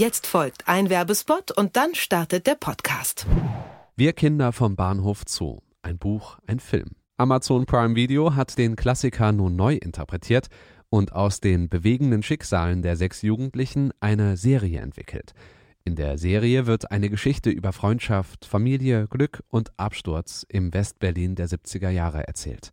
Jetzt folgt ein Werbespot und dann startet der Podcast. Wir Kinder vom Bahnhof Zoo. Ein Buch, ein Film. Amazon Prime Video hat den Klassiker nun neu interpretiert und aus den bewegenden Schicksalen der sechs Jugendlichen eine Serie entwickelt. In der Serie wird eine Geschichte über Freundschaft, Familie, Glück und Absturz im Westberlin der 70er Jahre erzählt.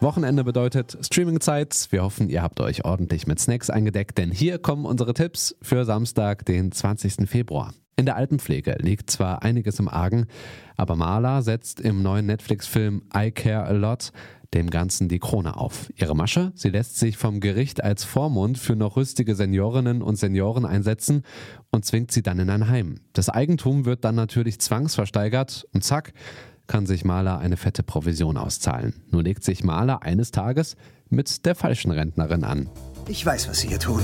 Wochenende bedeutet Streamingzeit. Wir hoffen, ihr habt euch ordentlich mit Snacks eingedeckt, denn hier kommen unsere Tipps für Samstag, den 20. Februar. In der Altenpflege liegt zwar einiges im Argen, aber Marla setzt im neuen Netflix-Film I Care a Lot dem Ganzen die Krone auf. Ihre Masche, sie lässt sich vom Gericht als Vormund für noch rüstige Seniorinnen und Senioren einsetzen und zwingt sie dann in ein Heim. Das Eigentum wird dann natürlich zwangsversteigert und zack, kann sich Maler eine fette Provision auszahlen. Nur legt sich Maler eines Tages mit der falschen Rentnerin an. Ich weiß, was Sie hier tun.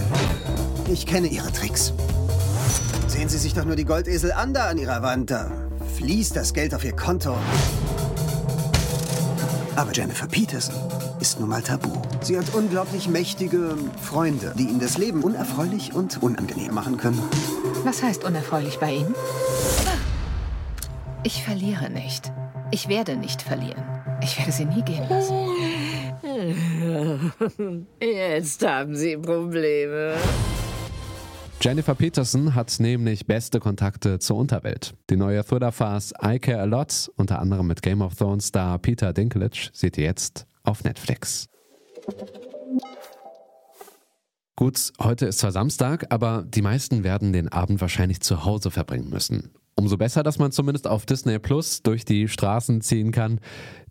Ich kenne Ihre Tricks. Sehen Sie sich doch nur die Goldesel an da an Ihrer Wand. Da fließt das Geld auf Ihr Konto. Aber Jennifer Peterson ist nun mal tabu. Sie hat unglaublich mächtige Freunde, die Ihnen das Leben unerfreulich und unangenehm machen können. Was heißt unerfreulich bei Ihnen? Ich verliere nicht. Ich werde nicht verlieren. Ich werde sie nie gehen lassen. Jetzt haben Sie Probleme. Jennifer Peterson hat nämlich beste Kontakte zur Unterwelt. Die neue Thriller-Farce I Care A Lot, unter anderem mit Game of Thrones Star Peter Dinklage, seht ihr jetzt auf Netflix. Gut, heute ist zwar Samstag, aber die meisten werden den Abend wahrscheinlich zu Hause verbringen müssen. Umso besser, dass man zumindest auf Disney Plus durch die Straßen ziehen kann.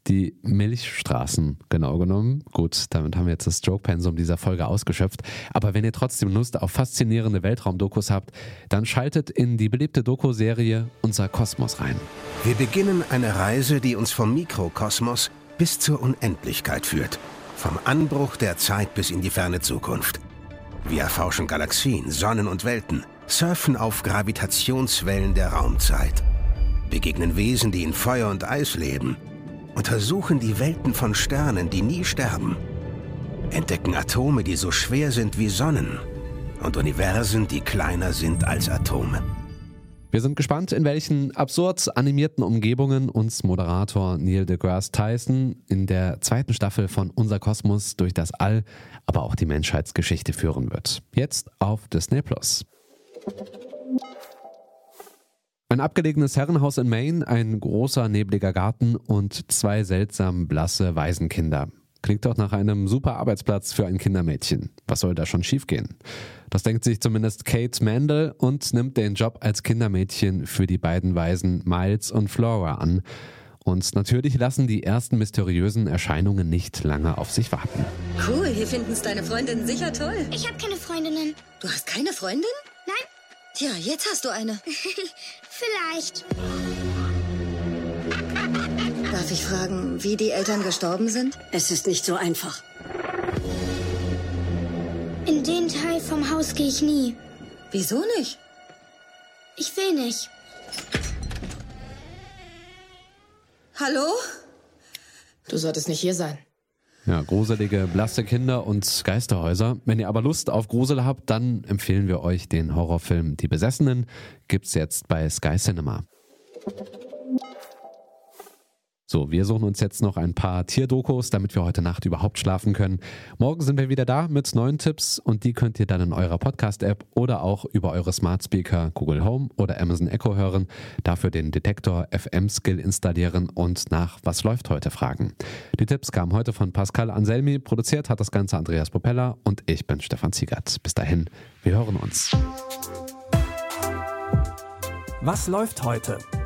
Die Milchstraßen, genau genommen. Gut, damit haben wir jetzt das Stroke-Pensum dieser Folge ausgeschöpft. Aber wenn ihr trotzdem Lust auf faszinierende Weltraumdokus habt, dann schaltet in die beliebte Doku-Serie Unser Kosmos rein. Wir beginnen eine Reise, die uns vom Mikrokosmos bis zur Unendlichkeit führt. Vom Anbruch der Zeit bis in die ferne Zukunft. Wir erforschen Galaxien, Sonnen und Welten surfen auf Gravitationswellen der Raumzeit, begegnen Wesen, die in Feuer und Eis leben, untersuchen die Welten von Sternen, die nie sterben, entdecken Atome, die so schwer sind wie Sonnen und Universen, die kleiner sind als Atome. Wir sind gespannt, in welchen absurd animierten Umgebungen uns Moderator Neil deGrasse Tyson in der zweiten Staffel von Unser Kosmos durch das All, aber auch die Menschheitsgeschichte führen wird. Jetzt auf Disney Plus. Ein abgelegenes Herrenhaus in Maine, ein großer nebliger Garten und zwei seltsam blasse Waisenkinder. Klingt doch nach einem super Arbeitsplatz für ein Kindermädchen. Was soll da schon schiefgehen? Das denkt sich zumindest Kate Mandel und nimmt den Job als Kindermädchen für die beiden Waisen Miles und Flora an. Und natürlich lassen die ersten mysteriösen Erscheinungen nicht lange auf sich warten. Cool, hier finden es deine Freundinnen sicher toll. Ich habe keine Freundinnen. Du hast keine Freundin? Nein. Tja, jetzt hast du eine. Vielleicht. Darf ich fragen, wie die Eltern gestorben sind? Es ist nicht so einfach. In den Teil vom Haus gehe ich nie. Wieso nicht? Ich will nicht. Hallo? Du solltest nicht hier sein. Ja, gruselige, blasse Kinder und Geisterhäuser. Wenn ihr aber Lust auf Grusel habt, dann empfehlen wir euch den Horrorfilm Die Besessenen. Gibt's jetzt bei Sky Cinema. So, wir suchen uns jetzt noch ein paar Tierdokus, damit wir heute Nacht überhaupt schlafen können. Morgen sind wir wieder da mit neuen Tipps und die könnt ihr dann in eurer Podcast-App oder auch über eure Smart Speaker Google Home oder Amazon Echo hören. Dafür den Detektor FM Skill installieren und nach Was läuft heute fragen. Die Tipps kamen heute von Pascal Anselmi, produziert hat das Ganze Andreas Propeller und ich bin Stefan Ziegert. Bis dahin, wir hören uns. Was läuft heute?